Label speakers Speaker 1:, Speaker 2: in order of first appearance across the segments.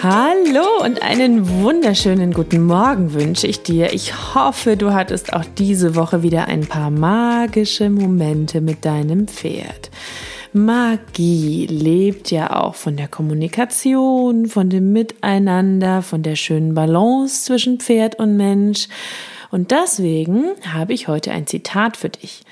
Speaker 1: Hallo und einen wunderschönen guten Morgen wünsche ich dir. Ich hoffe, du hattest auch diese Woche wieder ein paar magische Momente mit deinem Pferd. Magie lebt ja auch von der Kommunikation, von dem Miteinander, von der schönen Balance zwischen Pferd und Mensch. Und deswegen habe ich heute ein Zitat für dich.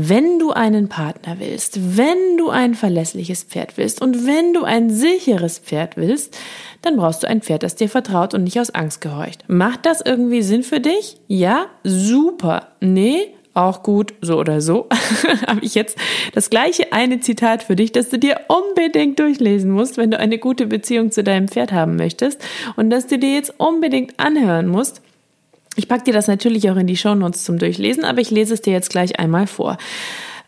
Speaker 1: Wenn du einen Partner willst, wenn du ein verlässliches Pferd willst und wenn du ein sicheres Pferd willst, dann brauchst du ein Pferd, das dir vertraut und nicht aus Angst gehorcht. Macht das irgendwie Sinn für dich? Ja? Super. Nee? Auch gut, so oder so, habe ich jetzt das gleiche eine Zitat für dich, das du dir unbedingt durchlesen musst, wenn du eine gute Beziehung zu deinem Pferd haben möchtest und das du dir jetzt unbedingt anhören musst. Ich packe dir das natürlich auch in die Shownotes zum Durchlesen, aber ich lese es dir jetzt gleich einmal vor.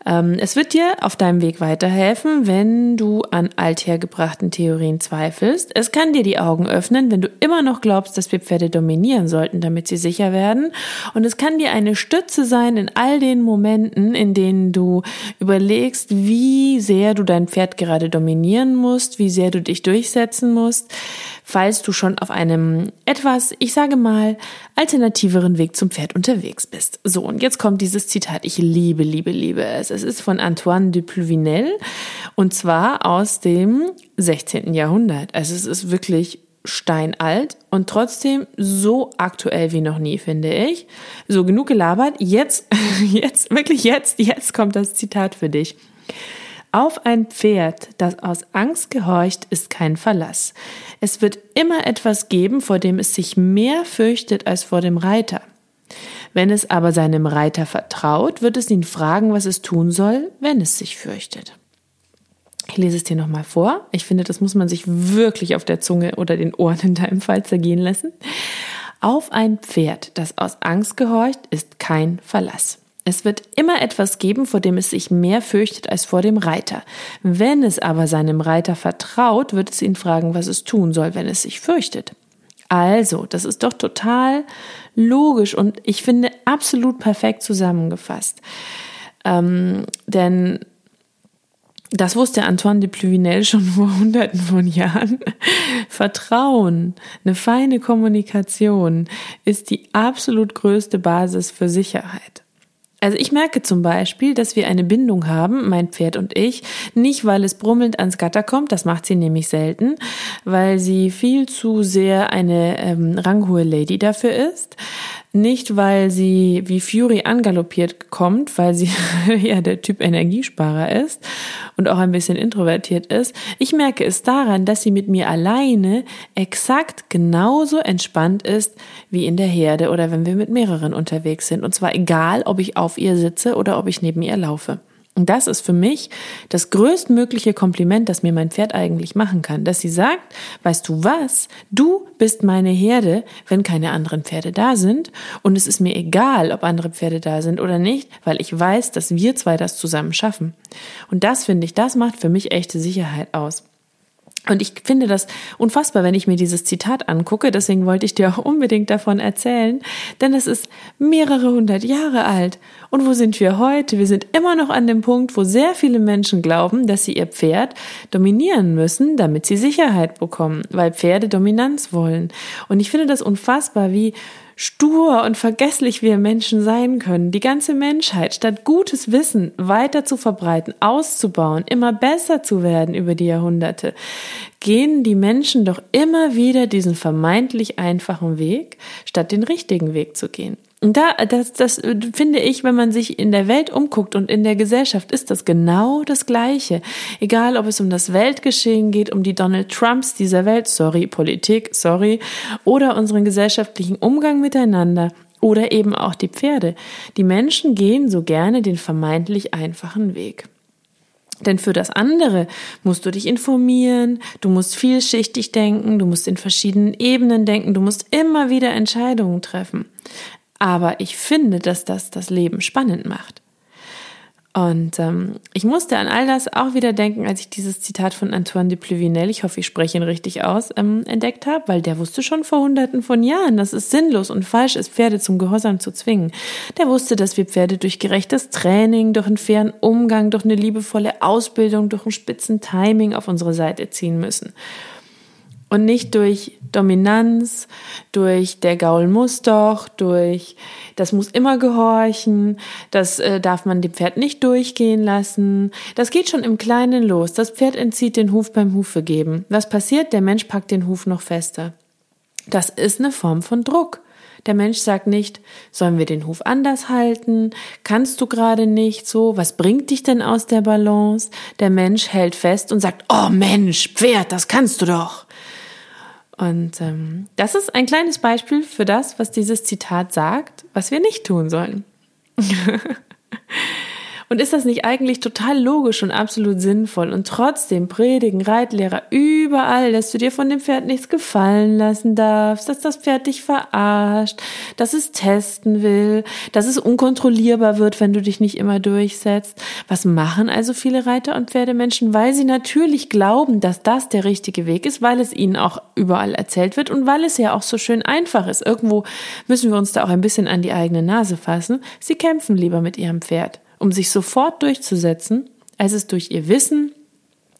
Speaker 1: Ähm, es wird dir auf deinem Weg weiterhelfen, wenn du an althergebrachten Theorien zweifelst. Es kann dir die Augen öffnen, wenn du immer noch glaubst, dass wir Pferde dominieren sollten, damit sie sicher werden. Und es kann dir eine Stütze sein in all den Momenten, in denen du überlegst, wie sehr du dein Pferd gerade dominieren musst, wie sehr du dich durchsetzen musst falls du schon auf einem etwas, ich sage mal, alternativeren Weg zum Pferd unterwegs bist. So, und jetzt kommt dieses Zitat. Ich liebe, liebe, liebe es. Es ist von Antoine de Pluvinel und zwar aus dem 16. Jahrhundert. Also es ist wirklich steinalt und trotzdem so aktuell wie noch nie, finde ich. So genug gelabert. Jetzt, jetzt, wirklich jetzt, jetzt kommt das Zitat für dich. Auf ein Pferd, das aus Angst gehorcht, ist kein Verlass. Es wird immer etwas geben, vor dem es sich mehr fürchtet als vor dem Reiter. Wenn es aber seinem Reiter vertraut, wird es ihn fragen, was es tun soll, wenn es sich fürchtet. Ich lese es dir nochmal vor. Ich finde, das muss man sich wirklich auf der Zunge oder den Ohren in deinem Fall zergehen lassen. Auf ein Pferd, das aus Angst gehorcht, ist kein Verlass. Es wird immer etwas geben, vor dem es sich mehr fürchtet als vor dem Reiter. Wenn es aber seinem Reiter vertraut, wird es ihn fragen, was es tun soll, wenn es sich fürchtet. Also, das ist doch total logisch und ich finde absolut perfekt zusammengefasst. Ähm, denn das wusste Antoine de Pluvinel schon vor hunderten von Jahren. Vertrauen, eine feine Kommunikation ist die absolut größte Basis für Sicherheit. Also ich merke zum Beispiel, dass wir eine Bindung haben, mein Pferd und ich, nicht weil es brummelnd ans Gatter kommt, das macht sie nämlich selten, weil sie viel zu sehr eine ähm, ranghohe Lady dafür ist, nicht, weil sie wie Fury angaloppiert kommt, weil sie ja der Typ Energiesparer ist und auch ein bisschen introvertiert ist. Ich merke es daran, dass sie mit mir alleine exakt genauso entspannt ist wie in der Herde oder wenn wir mit mehreren unterwegs sind. Und zwar egal, ob ich auf ihr sitze oder ob ich neben ihr laufe. Und das ist für mich das größtmögliche Kompliment, das mir mein Pferd eigentlich machen kann, dass sie sagt, weißt du was, du bist meine Herde, wenn keine anderen Pferde da sind und es ist mir egal, ob andere Pferde da sind oder nicht, weil ich weiß, dass wir zwei das zusammen schaffen. Und das finde ich, das macht für mich echte Sicherheit aus. Und ich finde das unfassbar, wenn ich mir dieses Zitat angucke. Deswegen wollte ich dir auch unbedingt davon erzählen. Denn es ist mehrere hundert Jahre alt. Und wo sind wir heute? Wir sind immer noch an dem Punkt, wo sehr viele Menschen glauben, dass sie ihr Pferd dominieren müssen, damit sie Sicherheit bekommen, weil Pferde Dominanz wollen. Und ich finde das unfassbar, wie stur und vergesslich wir Menschen sein können, die ganze Menschheit, statt gutes Wissen weiter zu verbreiten, auszubauen, immer besser zu werden über die Jahrhunderte, gehen die Menschen doch immer wieder diesen vermeintlich einfachen Weg, statt den richtigen Weg zu gehen. Und da, das, das finde ich, wenn man sich in der Welt umguckt und in der Gesellschaft, ist das genau das Gleiche. Egal, ob es um das Weltgeschehen geht, um die Donald Trumps dieser Welt, sorry, Politik, sorry, oder unseren gesellschaftlichen Umgang miteinander oder eben auch die Pferde. Die Menschen gehen so gerne den vermeintlich einfachen Weg. Denn für das andere musst du dich informieren, du musst vielschichtig denken, du musst in verschiedenen Ebenen denken, du musst immer wieder Entscheidungen treffen. Aber ich finde, dass das das Leben spannend macht. Und ähm, ich musste an all das auch wieder denken, als ich dieses Zitat von Antoine de Pluvinel, ich hoffe, ich spreche ihn richtig aus, ähm, entdeckt habe, weil der wusste schon vor hunderten von Jahren, dass es sinnlos und falsch ist, Pferde zum Gehorsam zu zwingen. Der wusste, dass wir Pferde durch gerechtes Training, durch einen fairen Umgang, durch eine liebevolle Ausbildung, durch ein spitzen Timing auf unsere Seite ziehen müssen und nicht durch Dominanz, durch der Gaul muss doch, durch das muss immer gehorchen, das äh, darf man dem Pferd nicht durchgehen lassen. Das geht schon im Kleinen los. Das Pferd entzieht den Huf beim Hufe geben. Was passiert? Der Mensch packt den Huf noch fester. Das ist eine Form von Druck. Der Mensch sagt nicht, sollen wir den Huf anders halten? Kannst du gerade nicht so? Was bringt dich denn aus der Balance? Der Mensch hält fest und sagt, oh Mensch, Pferd, das kannst du doch. Und ähm, das ist ein kleines Beispiel für das, was dieses Zitat sagt, was wir nicht tun sollen. Und ist das nicht eigentlich total logisch und absolut sinnvoll? Und trotzdem predigen Reitlehrer überall, dass du dir von dem Pferd nichts gefallen lassen darfst, dass das Pferd dich verarscht, dass es testen will, dass es unkontrollierbar wird, wenn du dich nicht immer durchsetzt. Was machen also viele Reiter und Pferdemenschen? Weil sie natürlich glauben, dass das der richtige Weg ist, weil es ihnen auch überall erzählt wird und weil es ja auch so schön einfach ist. Irgendwo müssen wir uns da auch ein bisschen an die eigene Nase fassen. Sie kämpfen lieber mit ihrem Pferd um sich sofort durchzusetzen, als es durch ihr Wissen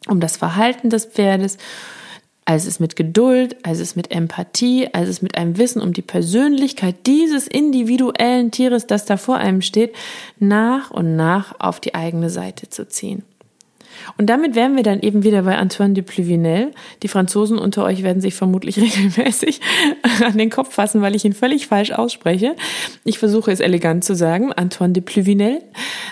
Speaker 1: um das Verhalten des Pferdes, als es mit Geduld, als es mit Empathie, als es mit einem Wissen um die Persönlichkeit dieses individuellen Tieres, das da vor einem steht, nach und nach auf die eigene Seite zu ziehen. Und damit wären wir dann eben wieder bei Antoine de Pluvinel. Die Franzosen unter euch werden sich vermutlich regelmäßig an den Kopf fassen, weil ich ihn völlig falsch ausspreche. Ich versuche es elegant zu sagen. Antoine de Pluvinel.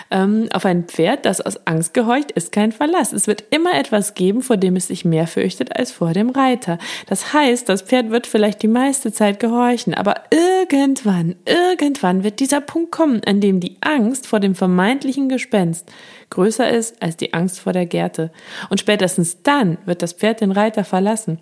Speaker 1: Ähm, auf ein Pferd, das aus Angst gehorcht, ist kein Verlass. Es wird immer etwas geben, vor dem es sich mehr fürchtet als vor dem Reiter. Das heißt, das Pferd wird vielleicht die meiste Zeit gehorchen, aber irgendwann, irgendwann wird dieser Punkt kommen, an dem die Angst vor dem vermeintlichen Gespenst größer ist als die Angst vor der Gerte. Und spätestens dann wird das Pferd den Reiter verlassen.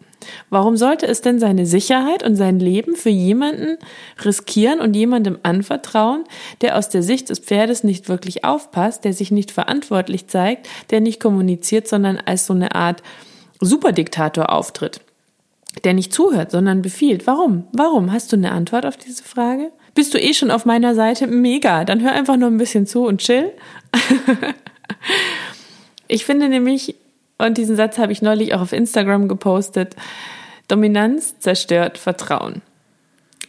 Speaker 1: Warum sollte es denn seine Sicherheit und sein Leben für jemanden riskieren und jemandem anvertrauen, der aus der Sicht des Pferdes nicht wirklich aufpasst, der sich nicht verantwortlich zeigt, der nicht kommuniziert, sondern als so eine Art Superdiktator auftritt? Der nicht zuhört, sondern befiehlt. Warum? Warum? Hast du eine Antwort auf diese Frage? Bist du eh schon auf meiner Seite? Mega. Dann hör einfach nur ein bisschen zu und chill. ich finde nämlich, und diesen Satz habe ich neulich auch auf Instagram gepostet, Dominanz zerstört Vertrauen.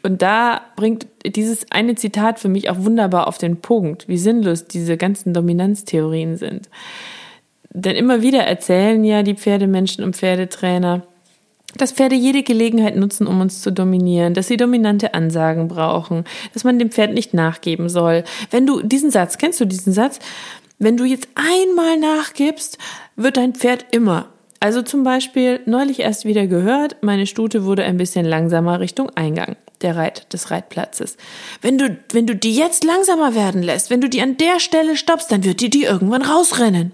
Speaker 1: Und da bringt dieses eine Zitat für mich auch wunderbar auf den Punkt, wie sinnlos diese ganzen Dominanztheorien sind. Denn immer wieder erzählen ja die Pferdemenschen und Pferdetrainer, dass Pferde jede Gelegenheit nutzen, um uns zu dominieren, dass sie dominante Ansagen brauchen, dass man dem Pferd nicht nachgeben soll. Wenn du diesen Satz, kennst du diesen Satz? Wenn du jetzt einmal nachgibst, wird dein Pferd immer. Also zum Beispiel neulich erst wieder gehört, meine Stute wurde ein bisschen langsamer Richtung Eingang der Reit, des Reitplatzes. Wenn du, wenn du die jetzt langsamer werden lässt, wenn du die an der Stelle stoppst, dann wird die die irgendwann rausrennen.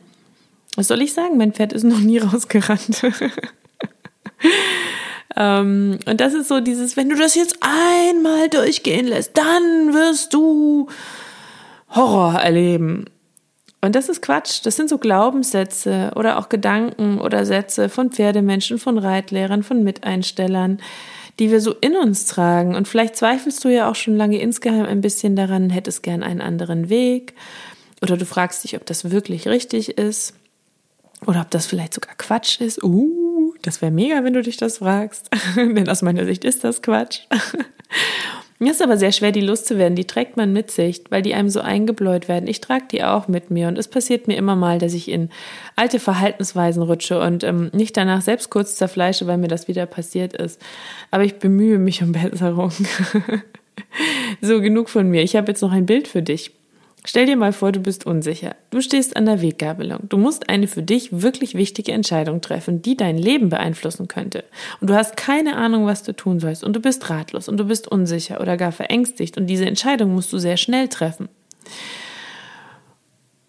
Speaker 1: Was soll ich sagen? Mein Pferd ist noch nie rausgerannt. ähm, und das ist so dieses, wenn du das jetzt einmal durchgehen lässt, dann wirst du Horror erleben. Und das ist Quatsch. Das sind so Glaubenssätze oder auch Gedanken oder Sätze von Pferdemenschen, von Reitlehrern, von Miteinstellern, die wir so in uns tragen. Und vielleicht zweifelst du ja auch schon lange insgeheim ein bisschen daran, hättest gern einen anderen Weg. Oder du fragst dich, ob das wirklich richtig ist. Oder ob das vielleicht sogar Quatsch ist. Uh, das wäre mega, wenn du dich das fragst. Denn aus meiner Sicht ist das Quatsch. Mir ist aber sehr schwer, die loszuwerden. Die trägt man mit sich, weil die einem so eingebläut werden. Ich trage die auch mit mir und es passiert mir immer mal, dass ich in alte Verhaltensweisen rutsche und ähm, nicht danach selbst kurz zerfleische, weil mir das wieder passiert ist. Aber ich bemühe mich um Besserung. So, genug von mir. Ich habe jetzt noch ein Bild für dich. Stell dir mal vor, du bist unsicher. Du stehst an der Weggabelung. Du musst eine für dich wirklich wichtige Entscheidung treffen, die dein Leben beeinflussen könnte. Und du hast keine Ahnung, was du tun sollst. Und du bist ratlos und du bist unsicher oder gar verängstigt. Und diese Entscheidung musst du sehr schnell treffen.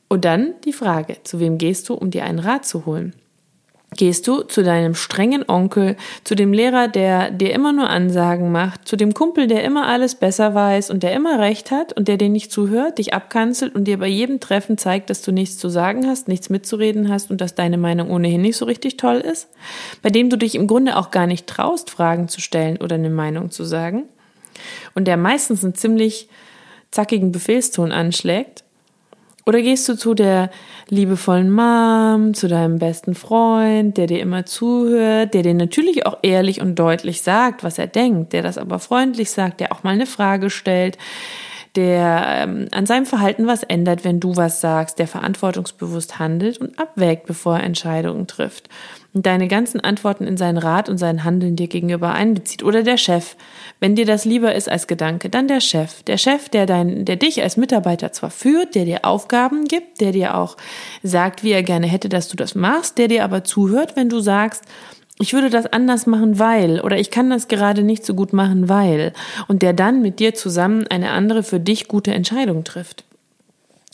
Speaker 1: Und dann die Frage, zu wem gehst du, um dir einen Rat zu holen? Gehst du zu deinem strengen Onkel, zu dem Lehrer, der dir immer nur Ansagen macht, zu dem Kumpel, der immer alles besser weiß und der immer recht hat und der dir nicht zuhört, dich abkanzelt und dir bei jedem Treffen zeigt, dass du nichts zu sagen hast, nichts mitzureden hast und dass deine Meinung ohnehin nicht so richtig toll ist? Bei dem du dich im Grunde auch gar nicht traust, Fragen zu stellen oder eine Meinung zu sagen? Und der meistens einen ziemlich zackigen Befehlston anschlägt? Oder gehst du zu der liebevollen Mom, zu deinem besten Freund, der dir immer zuhört, der dir natürlich auch ehrlich und deutlich sagt, was er denkt, der das aber freundlich sagt, der auch mal eine Frage stellt, der ähm, an seinem Verhalten was ändert, wenn du was sagst, der verantwortungsbewusst handelt und abwägt, bevor er Entscheidungen trifft und deine ganzen Antworten in seinen Rat und sein Handeln dir gegenüber einbezieht. Oder der Chef. Wenn dir das lieber ist als Gedanke, dann der Chef. Der Chef, der dein, der dich als Mitarbeiter zwar führt, der dir Aufgaben gibt, der dir auch sagt, wie er gerne hätte, dass du das machst, der dir aber zuhört, wenn du sagst, ich würde das anders machen, weil, oder ich kann das gerade nicht so gut machen, weil, und der dann mit dir zusammen eine andere für dich gute Entscheidung trifft.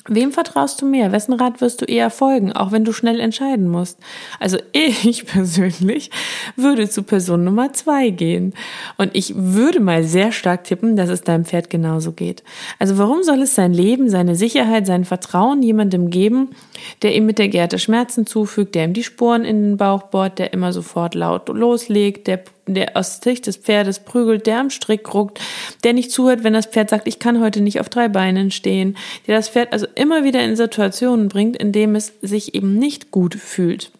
Speaker 1: Wem vertraust du mehr? Wessen Rat wirst du eher folgen, auch wenn du schnell entscheiden musst? Also ich persönlich würde zu Person Nummer zwei gehen. Und ich würde mal sehr stark tippen, dass es deinem Pferd genauso geht. Also warum soll es sein Leben, seine Sicherheit, sein Vertrauen jemandem geben, der ihm mit der Gerte Schmerzen zufügt, der ihm die Sporen in den Bauch bohrt, der immer sofort laut loslegt, der der aus Sicht des Pferdes prügelt, der am Strick ruckt, der nicht zuhört, wenn das Pferd sagt, ich kann heute nicht auf drei Beinen stehen, der das Pferd also immer wieder in Situationen bringt, in dem es sich eben nicht gut fühlt.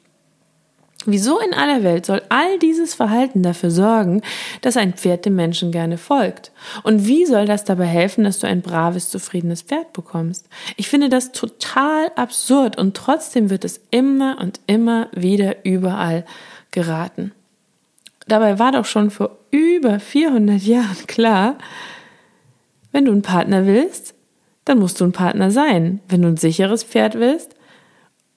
Speaker 1: Wieso in aller Welt soll all dieses Verhalten dafür sorgen, dass ein Pferd dem Menschen gerne folgt? Und wie soll das dabei helfen, dass du ein braves, zufriedenes Pferd bekommst? Ich finde das total absurd und trotzdem wird es immer und immer wieder überall geraten. Dabei war doch schon vor über 400 Jahren klar, wenn du einen Partner willst, dann musst du ein Partner sein. Wenn du ein sicheres Pferd willst,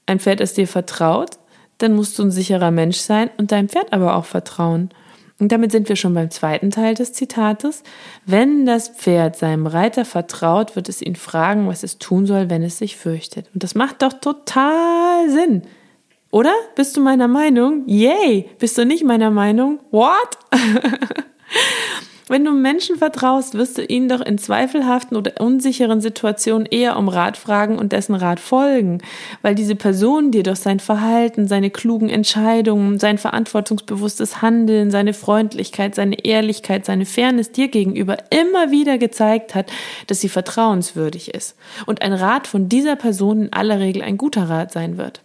Speaker 1: ein Pferd, das dir vertraut, dann musst du ein sicherer Mensch sein und deinem Pferd aber auch vertrauen. Und damit sind wir schon beim zweiten Teil des Zitates. Wenn das Pferd seinem Reiter vertraut, wird es ihn fragen, was es tun soll, wenn es sich fürchtet. Und das macht doch total Sinn. Oder? Bist du meiner Meinung? Yay! Bist du nicht meiner Meinung? What? Wenn du Menschen vertraust, wirst du ihnen doch in zweifelhaften oder unsicheren Situationen eher um Rat fragen und dessen Rat folgen, weil diese Person dir durch sein Verhalten, seine klugen Entscheidungen, sein verantwortungsbewusstes Handeln, seine Freundlichkeit, seine Ehrlichkeit, seine Fairness dir gegenüber immer wieder gezeigt hat, dass sie vertrauenswürdig ist und ein Rat von dieser Person in aller Regel ein guter Rat sein wird.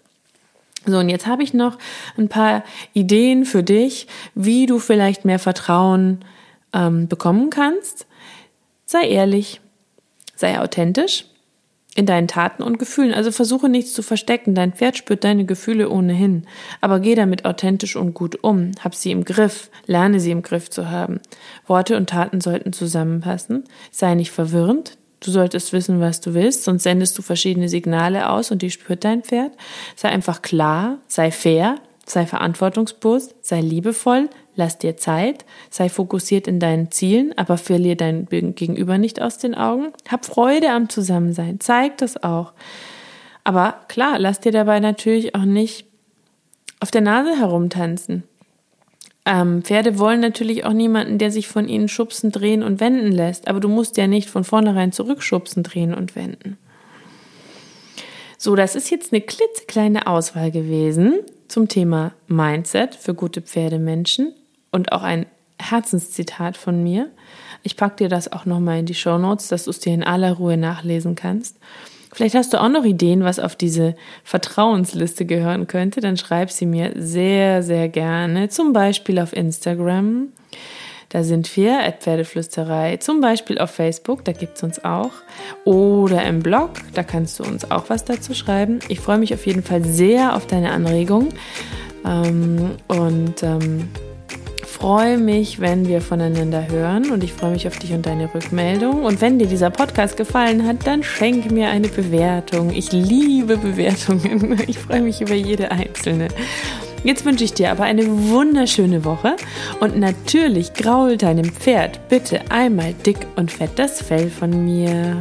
Speaker 1: So, und jetzt habe ich noch ein paar Ideen für dich, wie du vielleicht mehr Vertrauen ähm, bekommen kannst. Sei ehrlich, sei authentisch in deinen Taten und Gefühlen. Also versuche nichts zu verstecken. Dein Pferd spürt deine Gefühle ohnehin. Aber geh damit authentisch und gut um. Hab sie im Griff. Lerne sie im Griff zu haben. Worte und Taten sollten zusammenpassen. Sei nicht verwirrend. Du solltest wissen, was du willst, sonst sendest du verschiedene Signale aus und die spürt dein Pferd. Sei einfach klar, sei fair, sei verantwortungsbewusst, sei liebevoll, lass dir Zeit, sei fokussiert in deinen Zielen, aber verlier dein Gegenüber nicht aus den Augen. Hab Freude am Zusammensein, zeig das auch. Aber klar, lass dir dabei natürlich auch nicht auf der Nase herumtanzen. Ähm, Pferde wollen natürlich auch niemanden, der sich von ihnen schubsen, drehen und wenden lässt. Aber du musst ja nicht von vornherein zurückschubsen, drehen und wenden. So, das ist jetzt eine klitzekleine Auswahl gewesen zum Thema Mindset für gute Pferdemenschen und auch ein Herzenszitat von mir. Ich packe dir das auch nochmal in die Show Notes, dass du es dir in aller Ruhe nachlesen kannst. Vielleicht hast du auch noch Ideen, was auf diese Vertrauensliste gehören könnte, dann schreib sie mir sehr, sehr gerne. Zum Beispiel auf Instagram. Da sind wir, at Pferdeflüsterei, zum Beispiel auf Facebook, da gibt es uns auch. Oder im Blog, da kannst du uns auch was dazu schreiben. Ich freue mich auf jeden Fall sehr auf deine Anregungen. Ähm, und ähm, freue mich, wenn wir voneinander hören und ich freue mich auf dich und deine Rückmeldung. Und wenn dir dieser Podcast gefallen hat, dann schenk mir eine Bewertung. Ich liebe Bewertungen. Ich freue mich über jede einzelne. Jetzt wünsche ich dir aber eine wunderschöne Woche und natürlich graul deinem Pferd bitte einmal dick und fett das Fell von mir.